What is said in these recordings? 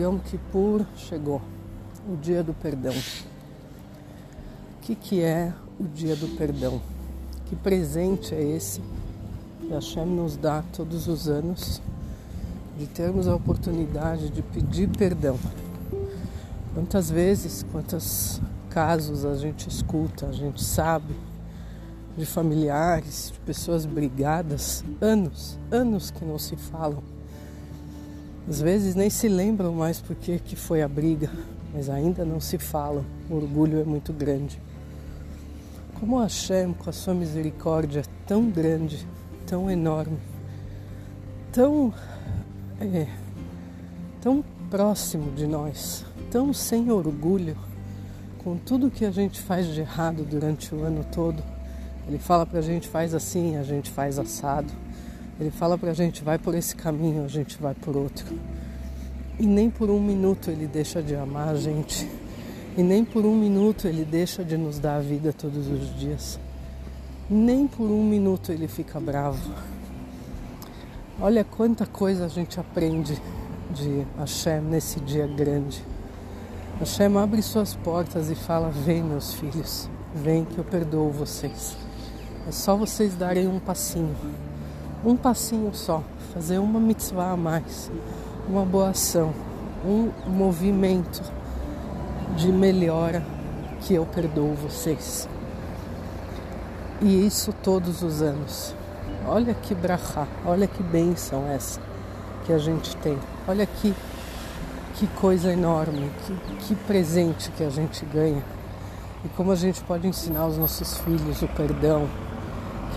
Yom Kippur chegou, o dia do perdão. O que, que é o dia do perdão? Que presente é esse que Hashem nos dá todos os anos de termos a oportunidade de pedir perdão? Quantas vezes, quantos casos a gente escuta, a gente sabe de familiares, de pessoas brigadas, anos, anos que não se falam às vezes nem se lembram mais porque que foi a briga, mas ainda não se falam. O orgulho é muito grande. Como Hashem, com a sua misericórdia tão grande, tão enorme, tão, é, tão próximo de nós, tão sem orgulho, com tudo que a gente faz de errado durante o ano todo, ele fala pra gente faz assim, a gente faz assado ele fala pra gente, vai por esse caminho, a gente vai por outro. E nem por um minuto ele deixa de amar a gente. E nem por um minuto ele deixa de nos dar a vida todos os dias. Nem por um minuto ele fica bravo. Olha quanta coisa a gente aprende de Hashem nesse dia grande. Hashem abre suas portas e fala: Vem, meus filhos, vem que eu perdoo vocês. É só vocês darem um passinho um passinho só, fazer uma mitzvah a mais, uma boa ação, um movimento de melhora que eu perdoo vocês. E isso todos os anos. Olha que brachá, olha que bênção essa que a gente tem. Olha que, que coisa enorme, que, que presente que a gente ganha. E como a gente pode ensinar aos nossos filhos o perdão,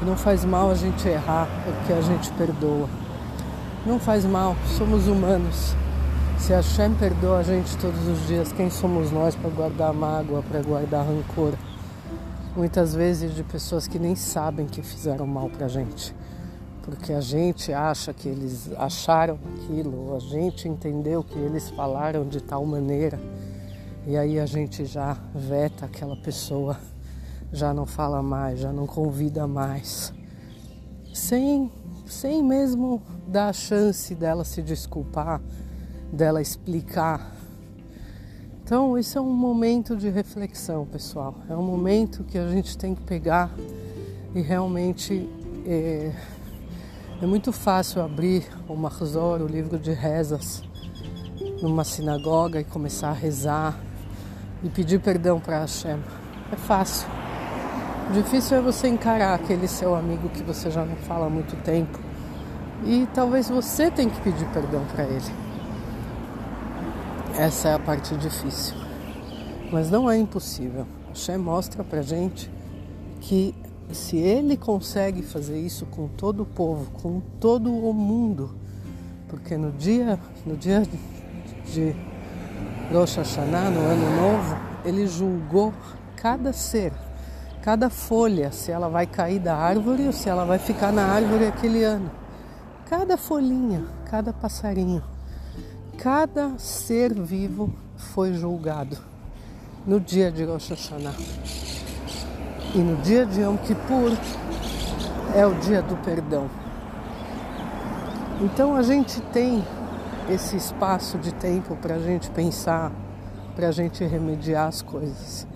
não faz mal a gente errar, porque a gente perdoa. Não faz mal, somos humanos. Se a Hashem perdoa a gente todos os dias, quem somos nós para guardar mágoa, para guardar rancor? Muitas vezes de pessoas que nem sabem que fizeram mal para a gente. Porque a gente acha que eles acharam aquilo, a gente entendeu que eles falaram de tal maneira, e aí a gente já veta aquela pessoa já não fala mais, já não convida mais, sem, sem mesmo dar a chance dela se desculpar, dela explicar. Então, isso é um momento de reflexão, pessoal. É um momento que a gente tem que pegar e realmente é, é muito fácil abrir o Mahzor, o livro de rezas, numa sinagoga e começar a rezar e pedir perdão para Hashem. É fácil. Difícil é você encarar aquele seu amigo que você já não fala há muito tempo e talvez você tenha que pedir perdão para ele. Essa é a parte difícil. Mas não é impossível. Hashem mostra pra gente que se ele consegue fazer isso com todo o povo, com todo o mundo, porque no dia, no dia de Rosh Hashanah, no ano novo, ele julgou cada ser cada folha, se ela vai cair da árvore ou se ela vai ficar na árvore aquele ano. Cada folhinha, cada passarinho, cada ser vivo foi julgado no dia de Rosh Hashanah. E no dia de Yom Kippur é o dia do perdão. Então a gente tem esse espaço de tempo para a gente pensar, para a gente remediar as coisas.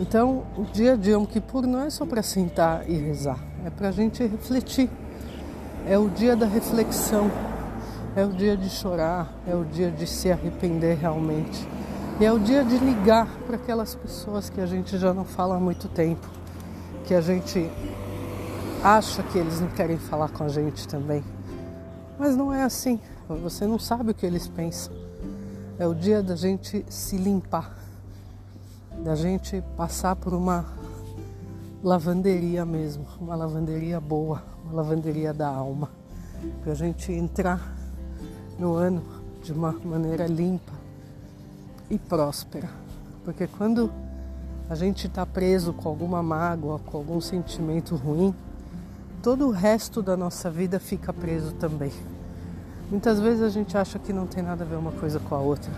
Então, o dia de Yom Kippur não é só para sentar e rezar, é para a gente refletir. É o dia da reflexão, é o dia de chorar, é o dia de se arrepender realmente. E é o dia de ligar para aquelas pessoas que a gente já não fala há muito tempo, que a gente acha que eles não querem falar com a gente também. Mas não é assim, você não sabe o que eles pensam. É o dia da gente se limpar da gente passar por uma lavanderia mesmo, uma lavanderia boa, uma lavanderia da alma, para a gente entrar no ano de uma maneira limpa e próspera. Porque quando a gente está preso com alguma mágoa, com algum sentimento ruim, todo o resto da nossa vida fica preso também. Muitas vezes a gente acha que não tem nada a ver uma coisa com a outra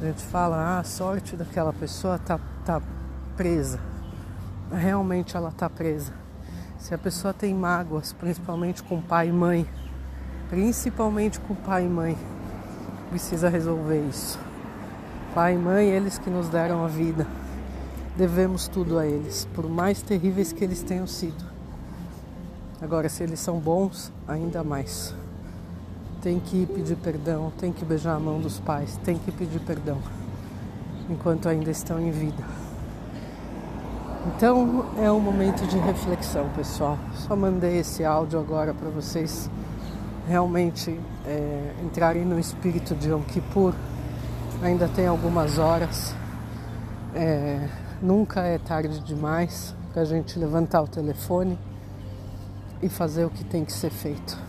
a gente fala, ah, a sorte daquela pessoa tá, tá presa. Realmente ela tá presa. Se a pessoa tem mágoas, principalmente com pai e mãe, principalmente com pai e mãe, precisa resolver isso. Pai e mãe, eles que nos deram a vida, devemos tudo a eles, por mais terríveis que eles tenham sido. Agora, se eles são bons, ainda mais. Tem que pedir perdão, tem que beijar a mão dos pais, tem que pedir perdão enquanto ainda estão em vida. Então é um momento de reflexão, pessoal. Só mandei esse áudio agora para vocês realmente é, entrarem no espírito de Yom Kippur. Ainda tem algumas horas. É, nunca é tarde demais para a gente levantar o telefone e fazer o que tem que ser feito.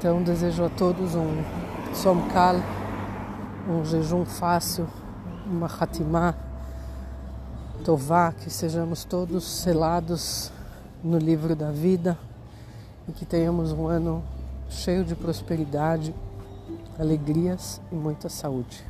Então desejo a todos um Somkal, um jejum fácil, uma Hatimah Tová, que sejamos todos selados no livro da vida e que tenhamos um ano cheio de prosperidade, alegrias e muita saúde.